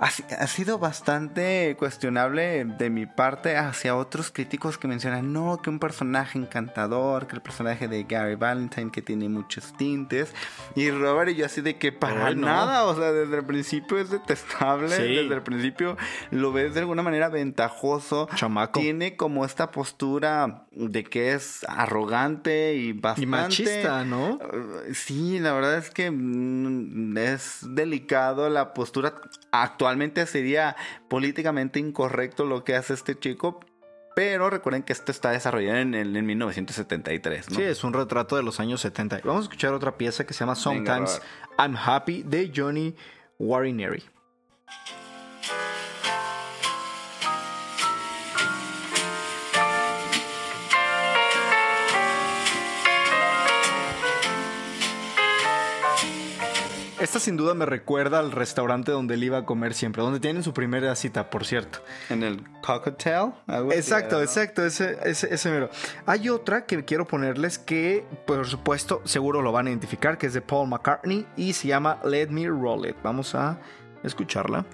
[SPEAKER 3] ha, si- ha sido bastante cuestionable de mi parte hacia otros críticos que mencionan, no, que un personaje encantador, que el personaje de Gary Valentine que tiene muchos tintes. Y Robert y yo así de que para
[SPEAKER 2] Ay, no.
[SPEAKER 3] nada, o sea, desde el principio es detestable,
[SPEAKER 2] Sí.
[SPEAKER 3] desde el principio lo ves de alguna manera ventajoso.
[SPEAKER 2] Chamaco.
[SPEAKER 3] Tiene como esta postura de que es arrogante y bastante...
[SPEAKER 2] Y machista, ¿no?
[SPEAKER 3] Uh, Sí, la verdad es que mm, es delicado la postura. Actualmente sería políticamente incorrecto lo que hace este chico. Pero recuerden que esto está desarrollado en, en 1973, ¿no?
[SPEAKER 2] Sí, es un retrato de los años 70. Vamos a escuchar otra pieza que se llama
[SPEAKER 3] Venga,
[SPEAKER 2] Sometimes I'm Happy de Johnny Warineri. Esta sin duda me recuerda al restaurante donde él iba a comer siempre, donde tienen su primera cita, por cierto.
[SPEAKER 3] En el Cocktail.
[SPEAKER 2] Exacto, exacto, ese, ese, ese mero. Hay otra que quiero ponerles que, por supuesto, seguro lo van a identificar, que es de Paul McCartney y se llama Let Me Roll It. Vamos a escucharla.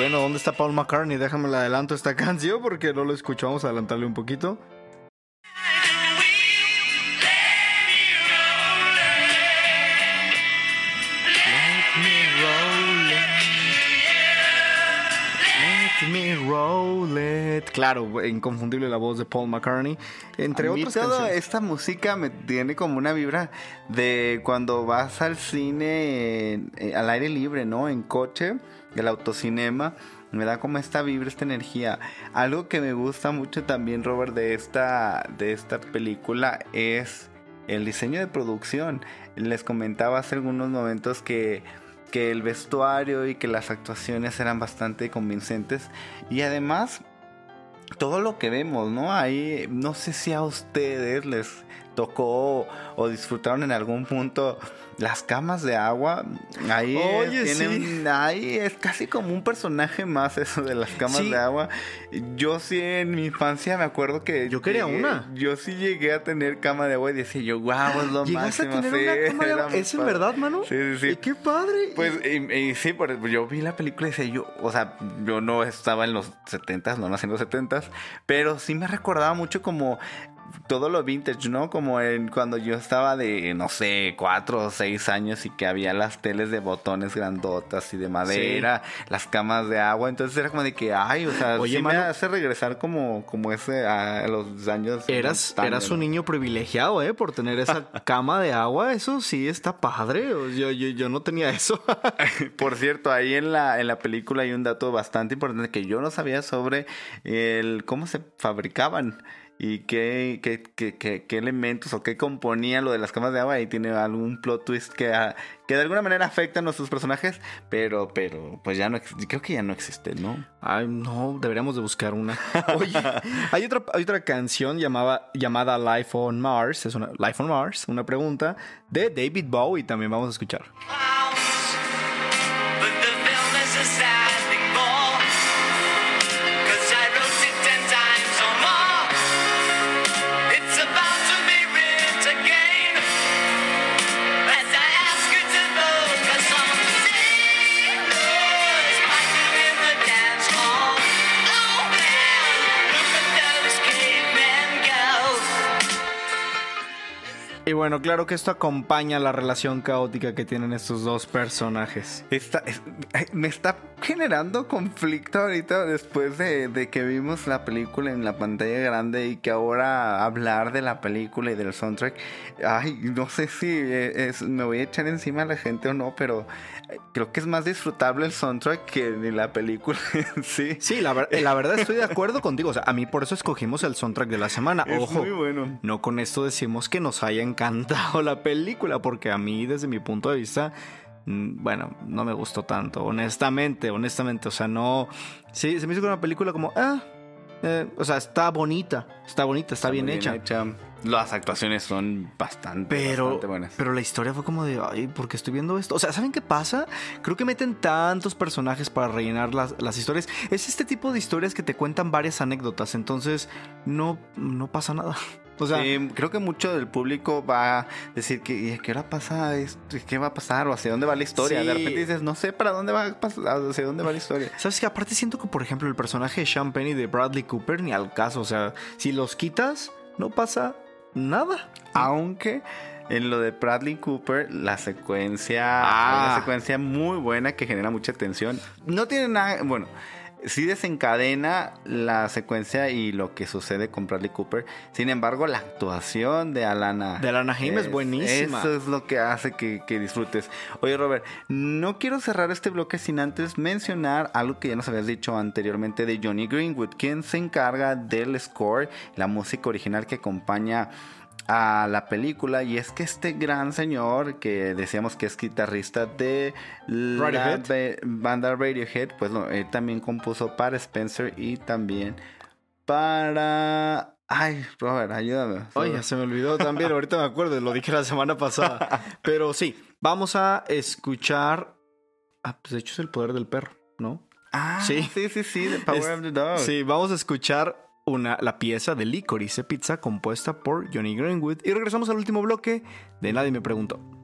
[SPEAKER 2] Bueno, ¿dónde está Paul McCartney? Déjame le adelanto esta canción porque no lo escucho. Vamos a adelantarle un poquito. Me roll it. Claro, inconfundible la voz de Paul McCartney. Entre
[SPEAKER 3] a
[SPEAKER 2] otras
[SPEAKER 3] toda esta música me tiene como una vibra de cuando vas al cine eh, al aire libre, ¿no? En coche, el autocinema. Me da como esta vibra, esta energía. Algo que me gusta mucho también, Robert, de esta, de esta película es el diseño de producción. Les comentaba hace algunos momentos que, que el vestuario y que las actuaciones eran bastante convincentes. Y además, todo lo que vemos, ¿no? Ahí, no sé si a ustedes les tocó o disfrutaron en algún punto las camas de agua. Ahí, es-
[SPEAKER 2] Oye,
[SPEAKER 3] tiene
[SPEAKER 2] sí.
[SPEAKER 3] un- ahí es casi como un personaje más eso de las camas
[SPEAKER 2] Sí.
[SPEAKER 3] de agua. Yo sí en mi infancia me acuerdo que
[SPEAKER 2] Yo quería
[SPEAKER 3] llegué-
[SPEAKER 2] una.
[SPEAKER 3] Yo sí llegué a tener cama de agua y decía yo, wow, es lo
[SPEAKER 2] ¿Llegaste a
[SPEAKER 3] máximo.
[SPEAKER 2] tener una cama de agua? ¿Es en verdad, mano?
[SPEAKER 3] Sí, sí, sí.
[SPEAKER 2] Y ¡Qué padre!
[SPEAKER 3] Pues y, y sí, yo vi la película y decía yo, o sea, yo no estaba en los 70s, no nací en los 70s, pero sí me recordaba mucho como todo lo vintage, ¿no? Como en cuando yo estaba de, no sé, cuatro o seis años y que había las teles de botones grandotas y de madera, las camas de agua, entonces era como de que, ay, o sea,
[SPEAKER 2] Oye,
[SPEAKER 3] sí me hace regresar como, como ese a los años.
[SPEAKER 2] Eras, eras un niño privilegiado, ¿eh? Por tener esa cama de agua. Eso sí está padre. Yo, yo, yo no tenía eso.
[SPEAKER 3] Por cierto, ahí en la, en la película hay un dato bastante importante que yo no sabía sobre el cómo se fabricaban y qué, qué, qué, qué- qué elementos o qué componían lo de las camas de agua. Y tiene algún plot twist que, ah, que de alguna manera afecta a nuestros personajes, pero, pero pues ya no, creo que ya no existe, ¿no?
[SPEAKER 2] Ay, no, deberíamos de buscar una. Oye, hay otra, hay otra canción llamada, llamada Life on Mars. Es una Life on Mars, una pregunta de David Bowie. También vamos a escuchar. Bueno, claro que esto acompaña la relación caótica que tienen estos dos personajes.
[SPEAKER 3] Está- es- me está generando conflicto ahorita después de, de que vimos la película en la pantalla grande y que ahora hablar de la película y del soundtrack. Ay, no sé si eh, es- me voy a echar encima a la gente o no, pero eh, creo que es más disfrutable el soundtrack que ni la película en sí.
[SPEAKER 2] Sí, la, ver- la verdad estoy de acuerdo contigo. O sea, a mí por eso escogimos el soundtrack de la semana.
[SPEAKER 3] Es
[SPEAKER 2] Ojo,
[SPEAKER 3] muy bueno.
[SPEAKER 2] no con esto decimos que nos haya encantado la película, porque a mí, desde mi punto de vista, mm, bueno, no me gustó tanto, honestamente, honestamente. O sea, no. Sí, se me hizo una película como, ah, eh, o sea, está bonita, está bonita, está, bien, hecha.
[SPEAKER 3] Las actuaciones son bastante,
[SPEAKER 2] Pero,
[SPEAKER 3] bastante buenas.
[SPEAKER 2] pero la historia fue como de, ay, ¿por qué estoy viendo esto? O sea, ¿saben qué pasa? Creo que meten tantos personajes para rellenar las, las historias. Es este tipo de historias que te cuentan varias anécdotas, entonces no, no pasa nada. O sea,
[SPEAKER 3] Sí, creo que mucho del público va a decir que ¿y a qué hora pasa esto? ¿Qué va a pasar? ¿O hacia dónde va la historia?
[SPEAKER 2] Sí.
[SPEAKER 3] De repente dices, no sé para dónde va a pasar, hacia dónde va la historia.
[SPEAKER 2] ¿sabes qué? Aparte siento que, por ejemplo, el personaje de Sean Penn y de Bradley Cooper ni al caso. O sea, si los quitas, no pasa nada.
[SPEAKER 3] Aunque en lo de Bradley Cooper, la secuencia,
[SPEAKER 2] Ah.
[SPEAKER 3] una secuencia muy buena que genera mucha tensión. No tiene nada, bueno, sí desencadena la secuencia y lo que sucede con Bradley Cooper. Sin embargo, la actuación de Alana.
[SPEAKER 2] De Alana Haim es buenísima.
[SPEAKER 3] Eso es lo que hace que, que disfrutes. Oye, Robert, no quiero cerrar este bloque sin antes mencionar algo que ya nos habías dicho anteriormente de Johnny Greenwood, quien se encarga del score, la música original que acompaña a la película y es que este gran señor que decíamos que es guitarrista de la
[SPEAKER 2] Radiohead.
[SPEAKER 3] banda Radiohead, pues no, él también compuso para Spencer y también para... Ay, Robert, ayúdame.
[SPEAKER 2] Oye, se me olvidó también, ahorita me acuerdo, lo dije la semana pasada. Pero sí, vamos a escuchar. Ah, pues de hecho es el poder del perro, ¿no?
[SPEAKER 3] Ah,
[SPEAKER 2] Sí.
[SPEAKER 3] sí, sí, sí, The Power
[SPEAKER 2] Es-
[SPEAKER 3] of the Dog.
[SPEAKER 2] Sí, vamos a escuchar una, la pieza de Licorice Pizza compuesta por Johnny Greenwood. Y regresamos al último bloque de Nadie me preguntó.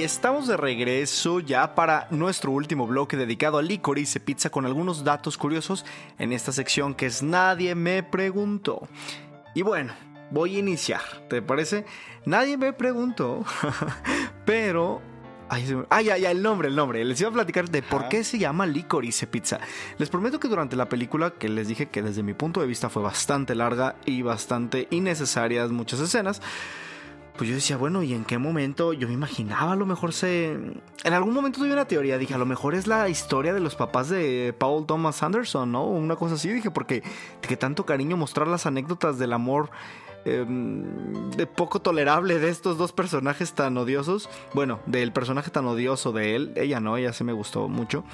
[SPEAKER 2] Y estamos de regreso ya para nuestro último bloque dedicado a Licorice Pizza con algunos datos curiosos en esta sección que es Nadie me preguntó. Y bueno, voy a iniciar, ¿te parece? Nadie me preguntó, pero... Ay, ya, ya, el nombre, el nombre. Les iba a platicar de por qué se llama Licorice Pizza. Les prometo que durante la película, que les dije que desde mi punto de vista fue bastante larga y bastante innecesarias muchas escenas, pues yo decía, bueno, ¿y en qué momento? Yo me imaginaba, a lo mejor se... En algún momento tuve una teoría, dije, a lo mejor es la historia de los papás de Paul Thomas Anderson, ¿no? Una cosa así, dije, porque que tanto cariño mostrar las anécdotas del amor eh, de poco tolerable de estos dos personajes tan odiosos. Bueno, del personaje tan odioso de él, ella no, ella sí me gustó mucho.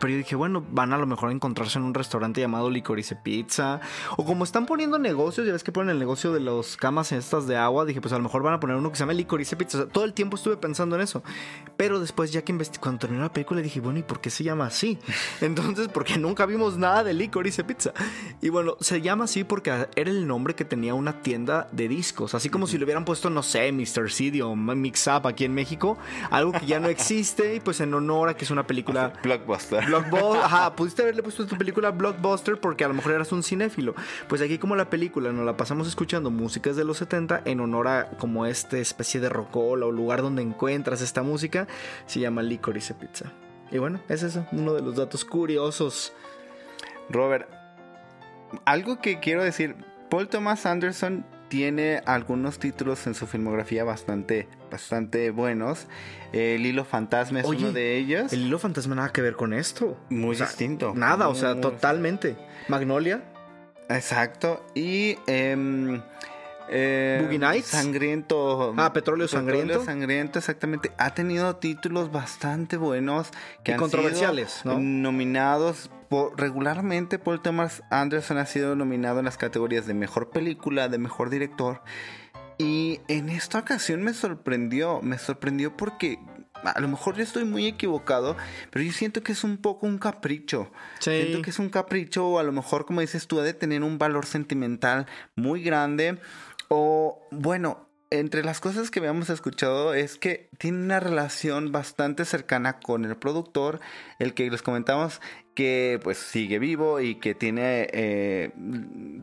[SPEAKER 2] Pero yo dije, bueno, van a lo mejor a encontrarse en un restaurante llamado Licorice Pizza. O como están poniendo negocios, ya ves que ponen el negocio de las camas estas de agua. Dije, pues a lo mejor van a poner uno que se llama Licorice Pizza. O sea, todo el tiempo estuve pensando en eso. Pero después, ya que cuando terminó la película, dije, bueno, ¿y por qué se llama así? Entonces, porque nunca vimos nada de Licorice Pizza. Y bueno, se llama así porque era el nombre que tenía una tienda de discos. Así como si le hubieran puesto, no sé, Mr. CD o Mix Up aquí en México. Algo que ya no existe. Y pues en honor a que es una película.
[SPEAKER 3] Blockbuster. Blockbuster.
[SPEAKER 2] Blockbuster, ajá, pudiste haberle puesto tu película Blockbuster porque a lo mejor eras un cinéfilo. Pues aquí como la película nos la pasamos escuchando músicas de los 70 en honor a como esta especie de rocola o lugar donde encuentras esta música, se llama Licorice Pizza. Y bueno, es eso, uno de los datos curiosos.
[SPEAKER 3] Robert, algo que quiero decir, Paul Thomas Anderson tiene algunos títulos en su filmografía bastante, bastante buenos. El Hilo Fantasma es
[SPEAKER 2] Oye,
[SPEAKER 3] uno de ellos.
[SPEAKER 2] El hilo fantasma nada que ver con esto.
[SPEAKER 3] Muy
[SPEAKER 2] O sea,
[SPEAKER 3] distinto.
[SPEAKER 2] Nada, o sea,
[SPEAKER 3] Muy-
[SPEAKER 2] totalmente. Magnolia,
[SPEAKER 3] Exacto. Y eh,
[SPEAKER 2] Boogie Nights.
[SPEAKER 3] Sangriento.
[SPEAKER 2] Ah, Petróleo Sangriento.
[SPEAKER 3] Sangriento, exactamente. Ha tenido títulos bastante buenos que
[SPEAKER 2] Y
[SPEAKER 3] han
[SPEAKER 2] controversiales,
[SPEAKER 3] sido
[SPEAKER 2] ¿no?
[SPEAKER 3] nominados. Por- regularmente, Paul Thomas Anderson ha sido nominado en las categorías de mejor película, de mejor director. Y en esta ocasión me sorprendió, me sorprendió porque a lo mejor yo estoy muy equivocado, pero yo siento que es un poco un capricho.
[SPEAKER 2] Sí.
[SPEAKER 3] Siento que es un capricho o a lo mejor, como dices tú, ha de tener un valor sentimental muy grande. O bueno, entre las cosas que habíamos escuchado es que tiene una relación bastante cercana con el productor, el que les comentamos que pues sigue vivo y que tiene, eh,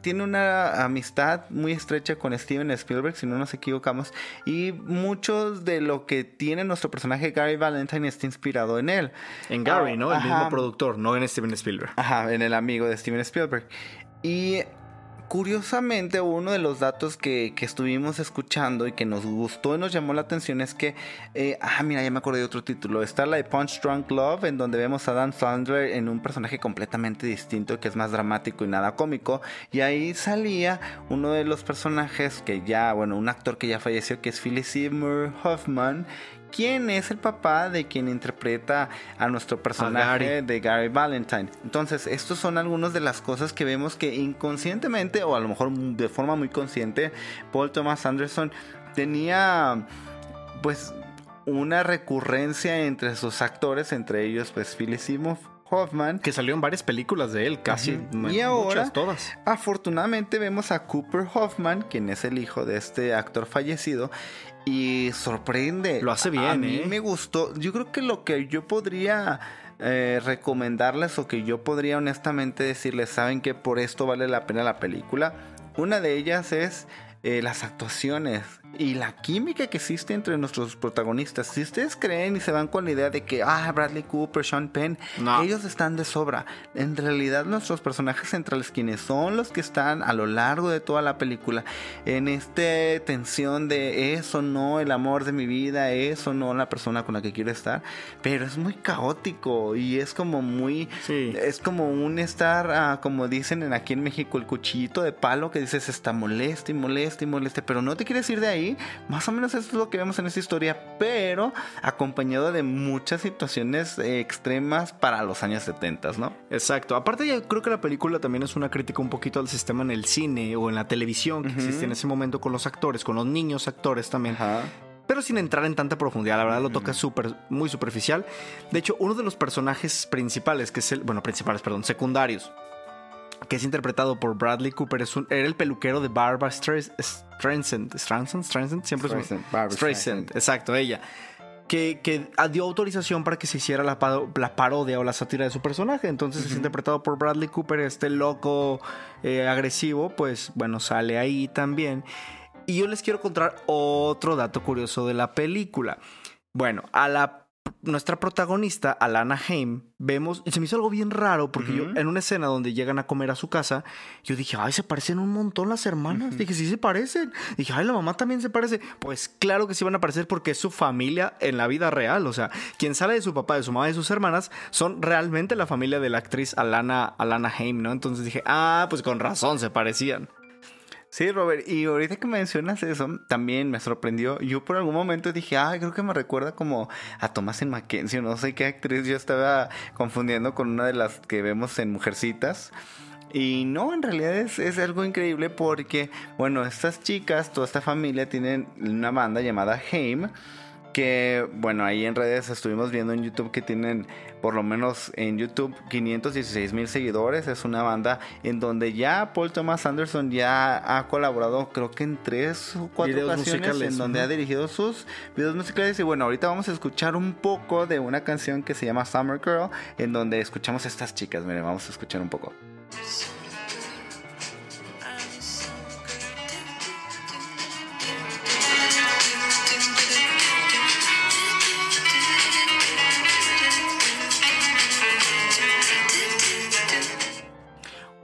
[SPEAKER 3] tiene una amistad muy estrecha con Steven Spielberg, si no nos equivocamos, y muchos de lo que tiene nuestro personaje Gary Valentine está inspirado en él.
[SPEAKER 2] en Gary, ¿no? El
[SPEAKER 3] Ajá.
[SPEAKER 2] mismo productor, no en Steven Spielberg.
[SPEAKER 3] Ajá, en el amigo de Steven Spielberg. Y curiosamente, uno de los datos que, que estuvimos escuchando y que nos gustó y nos llamó la atención es que, eh, ah, mira, ya me acordé de otro título. Está la de Punch Drunk Love, en donde vemos a Dan Sandler en un personaje completamente distinto, que es más dramático y nada cómico. Y ahí salía uno de los personajes que ya, bueno, un actor que ya falleció, que es Philip Seymour Hoffman. ¿Quién es el papá de quien interpreta a nuestro personaje
[SPEAKER 2] Gary.
[SPEAKER 3] de Gary Valentine. Entonces, estos son algunas de las cosas que vemos que inconscientemente, o a lo mejor de forma muy consciente, Paul Thomas Anderson tenía, pues, una recurrencia entre sus actores, entre ellos, pues, Philip Seymour Hoffman.
[SPEAKER 2] Que salió en varias películas de él, casi.
[SPEAKER 3] Y ahora,
[SPEAKER 2] muchas, todas.
[SPEAKER 3] afortunadamente vemos a Cooper Hoffman, quien es el hijo de este actor fallecido, y sorprende.
[SPEAKER 2] Lo hace bien,
[SPEAKER 3] A mí
[SPEAKER 2] ¿eh?
[SPEAKER 3] me gustó. Yo creo que lo que yo podría eh, recomendarles o que yo podría honestamente decirles, saben que por esto vale la pena la película. Una de ellas es eh, las actuaciones y la química que existe entre nuestros protagonistas. Si ustedes creen y se van con la idea de que, ah, Bradley Cooper, Sean Penn,
[SPEAKER 2] No.
[SPEAKER 3] ellos están de sobra. En realidad nuestros personajes centrales, quienes son los que están a lo largo de toda la película, en esta tensión de eso no el amor de mi vida, eso no la persona con la que quiero estar, pero es muy caótico y es como muy,
[SPEAKER 2] Sí.
[SPEAKER 3] es como un estar, ah, como dicen en aquí en México, el cuchillito de palo que dices está molesta y molesta y molesta, pero no te quieres ir de ahí. Más o menos eso es lo que vemos en esta historia, pero acompañado de muchas situaciones eh, extremas para los años 70, ¿no?
[SPEAKER 2] Exacto. Aparte, yo creo que la película también es una crítica un poquito al sistema en el cine o en la televisión que existe en ese momento con los actores, con los niños actores también.
[SPEAKER 3] Ajá.
[SPEAKER 2] Pero sin entrar en tanta profundidad, la verdad lo toca súper, muy superficial. De hecho, uno de los personajes principales, que es el, bueno, principales, perdón, secundarios, que es interpretado por Bradley Cooper, es un- era el peluquero de Barbara Streisand. Streisand, Streisand, siempre es un-
[SPEAKER 3] Streisand,
[SPEAKER 2] exacto, ella. Que, que dio autorización para que se hiciera la, la parodia o la sátira de su personaje. Entonces es interpretado por Bradley Cooper, este loco eh, agresivo, pues bueno, sale ahí también. Y yo les quiero contar otro dato curioso de la película. Bueno, a la nuestra protagonista, Alana Haim, vemos, y se me hizo algo bien raro porque yo en una escena donde llegan a comer a su casa, yo dije, ay, se parecen un montón las hermanas. Dije, sí se parecen. Dije, ay, la mamá también se parece. Pues claro que sí van a parecer porque es su familia en la vida real. O sea, quien sale de su papá, de su mamá y de sus hermanas son realmente la familia de la actriz Alana, Alana Haim, ¿no? Entonces dije, ah, pues con razón se parecían.
[SPEAKER 3] Sí, Robert, y ahorita que mencionas eso, también me sorprendió. Yo por algún momento dije, ah, creo que me recuerda como a Thomasin Mackenzie, no sé qué actriz yo estaba confundiendo con una de las que vemos en Mujercitas. Y no, en realidad es, es algo increíble porque, bueno, estas chicas, toda esta familia tienen una banda llamada Haim. Que bueno, ahí en redes estuvimos viendo en YouTube que tienen por lo menos en YouTube 516 mil seguidores. Es una banda en donde ya Paul Thomas Anderson ya ha colaborado creo que en tres o cuatro
[SPEAKER 2] Videos
[SPEAKER 3] ocasiones
[SPEAKER 2] musicales,
[SPEAKER 3] en donde ha dirigido sus videos musicales. Y bueno, ahorita vamos a escuchar un poco de una canción que se llama Summer Girl en donde escuchamos a estas chicas. Miren, vamos a escuchar un poco.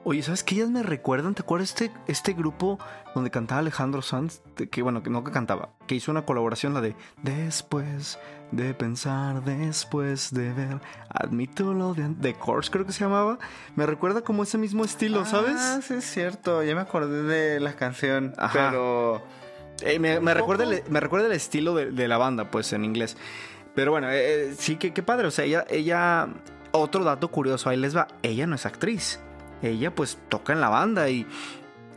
[SPEAKER 2] Oye, ¿sabes qué ellas me recuerdan? ¿Te acuerdas este, este grupo donde cantaba Alejandro Sanz? Que bueno, que no que cantaba, que hizo una colaboración, la de Después de pensar, después de ver, admito lo de, de Course, creo que se llamaba. Me recuerda como ese mismo estilo,
[SPEAKER 3] Ah,
[SPEAKER 2] ¿sabes?
[SPEAKER 3] sí, es cierto. Ya me acordé de la canción.
[SPEAKER 2] Ajá.
[SPEAKER 3] Pero.
[SPEAKER 2] Eh, me, me recuerda el, me recuerda el estilo de, de la banda, pues en inglés. Pero bueno, eh, eh, sí, que qué padre. O sea, ella, ella. Otro dato curioso, ahí les va. Ella no es actriz. Ella, pues, toca en la banda y.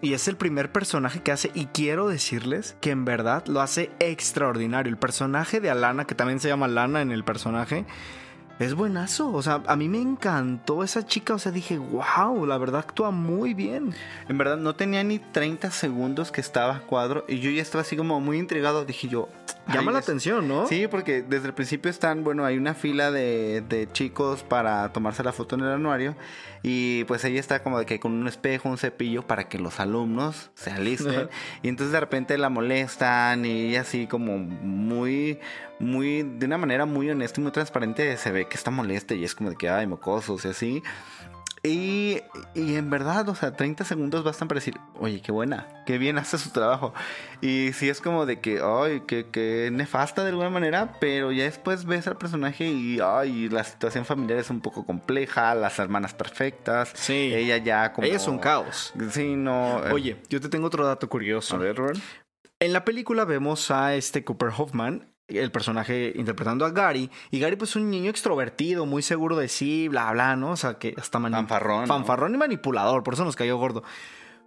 [SPEAKER 2] Y es el primer personaje que hace. Y quiero decirles que en verdad lo hace extraordinario. El personaje de Alana, que también se llama Lana en el personaje. Es buenazo, o sea, a mí me encantó esa chica, o sea, dije, wow, la verdad actúa muy bien.
[SPEAKER 3] En verdad, no tenía ni 30 segundos que estaba cuadro. Y yo ya estaba así como muy intrigado. Dije yo.
[SPEAKER 2] Llama
[SPEAKER 3] "Ay,
[SPEAKER 2] la
[SPEAKER 3] es-
[SPEAKER 2] atención, ¿no?
[SPEAKER 3] Sí, porque desde el principio están, bueno, hay una fila de, de chicos para tomarse la foto en el anuario y pues ella está como de que con un espejo, un cepillo para que los alumnos se alisten y entonces de repente la molestan y ella así como muy, muy, de una manera muy honesta y muy transparente se ve que está molesta y es como de que, ay, mocosos y así. Y, y en verdad, o sea, 30 segundos bastan para decir, oye, qué buena, qué bien hace su trabajo. Y sí es como de que, ay, que, que nefasta de alguna manera, pero ya después ves al personaje y, ay, la situación familiar es un poco compleja, las hermanas perfectas.
[SPEAKER 2] Sí.
[SPEAKER 3] Ella ya como...
[SPEAKER 2] Ella es un caos.
[SPEAKER 3] Sí, no. eh,
[SPEAKER 2] Oye, yo te tengo otro dato curioso.
[SPEAKER 3] a ver, Robert.
[SPEAKER 2] En la película vemos a este Cooper Hoffman, el personaje interpretando a Gary, y Gary pues un niño extrovertido, muy seguro de sí, bla, bla, ¿no? O sea, que hasta
[SPEAKER 3] Fanfarrón, ¿no?
[SPEAKER 2] Fanfarrón y manipulador, por eso nos cayó gordo.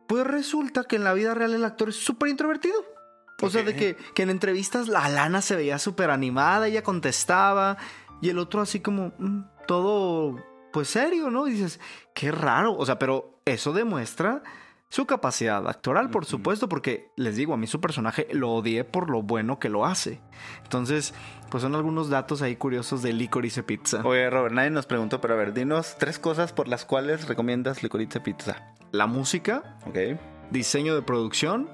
[SPEAKER 2] Pues resulta que en la vida real el actor es súper introvertido. O sea, de que en entrevistas la Lana se veía súper animada, ella contestaba, y el otro así como mm, todo, pues serio, ¿no? Y dices, qué raro. O sea, pero eso demuestra su capacidad actoral, por supuesto, porque les digo, a mí su personaje lo odié por lo bueno que lo hace. Entonces, pues son algunos datos ahí curiosos de Licorice Pizza.
[SPEAKER 3] Oye, Robert, nadie nos preguntó, pero a ver, dinos tres cosas por las cuales recomiendas Licorice Pizza.
[SPEAKER 2] La música,
[SPEAKER 3] ¿Ok?
[SPEAKER 2] diseño de producción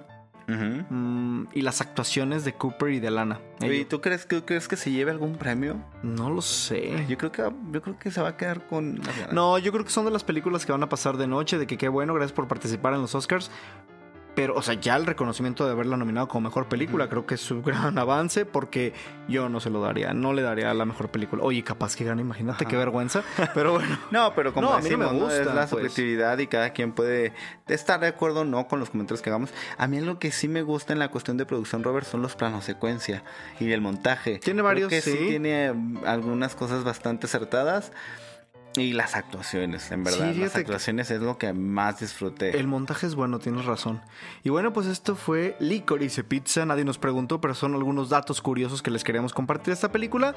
[SPEAKER 2] Mm, y las actuaciones de Cooper y de Lana.
[SPEAKER 3] Oye,
[SPEAKER 2] Ello.
[SPEAKER 3] ¿tú crees, que- crees que se lleve algún premio?
[SPEAKER 2] No lo sé.
[SPEAKER 3] Yo creo que yo creo que se va a quedar con
[SPEAKER 2] No, yo creo que son de las películas que van a pasar de noche, de que qué bueno, gracias por participar en los Oscars. Pero, o sea, ya el reconocimiento de haberla nominado como mejor película, creo que es un gran avance porque yo no se lo daría, no le daría la mejor película. Oye, capaz que gane, imagínate qué vergüenza. Pero bueno.
[SPEAKER 3] No, pero como
[SPEAKER 2] No, a mí no me gusta,
[SPEAKER 3] es la
[SPEAKER 2] pues.
[SPEAKER 3] subjetividad y cada quien puede estar de acuerdo o no con los comentarios que hagamos. A mí lo que sí me gusta en la cuestión de producción, Robert, son los planos secuencia y el montaje.
[SPEAKER 2] Tiene
[SPEAKER 3] Creo
[SPEAKER 2] varios,
[SPEAKER 3] que sí.
[SPEAKER 2] sí.
[SPEAKER 3] tiene mm, algunas cosas bastante acertadas. Y las actuaciones, en verdad.
[SPEAKER 2] Sí,
[SPEAKER 3] las actuaciones es lo que más disfruté.
[SPEAKER 2] El montaje es bueno, tienes razón. Y bueno, pues esto fue Licorice Pizza. Nadie nos preguntó, pero son algunos datos curiosos que les queremos compartir de esta película.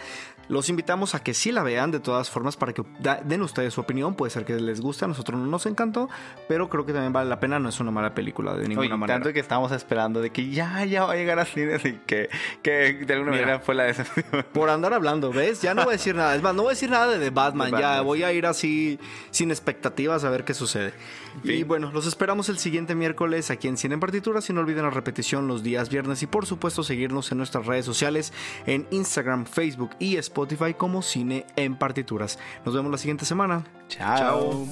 [SPEAKER 2] Los invitamos a que sí la vean de todas formas para que den ustedes su opinión. Puede ser que les guste, a nosotros no nos encantó, pero creo que también vale la pena. No es una mala película de ninguna
[SPEAKER 3] Oye,
[SPEAKER 2] manera.
[SPEAKER 3] tanto que estábamos esperando de que ya, ya va a llegar a cines y que, que de alguna
[SPEAKER 2] Mira.
[SPEAKER 3] manera fue la decepción.
[SPEAKER 2] Por andar hablando, ¿ves? Ya no voy a decir nada. Es más, no voy a decir nada de The Batman.
[SPEAKER 3] The
[SPEAKER 2] ya
[SPEAKER 3] Batman,
[SPEAKER 2] voy a ir así sin expectativas a ver qué sucede. Y bueno, los esperamos el siguiente miércoles aquí en Cine en Partituras. Y no olviden la repetición los días viernes. Y por supuesto, seguirnos en nuestras redes sociales en Instagram, Facebook y Spotify como Cine en Partituras. Nos vemos la siguiente semana.
[SPEAKER 3] Chao.